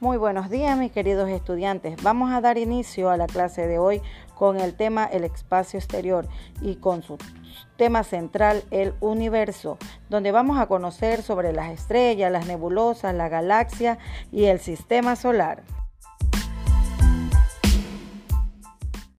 Muy buenos días mis queridos estudiantes. Vamos a dar inicio a la clase de hoy con el tema el espacio exterior y con su tema central el universo, donde vamos a conocer sobre las estrellas, las nebulosas, la galaxia y el sistema solar.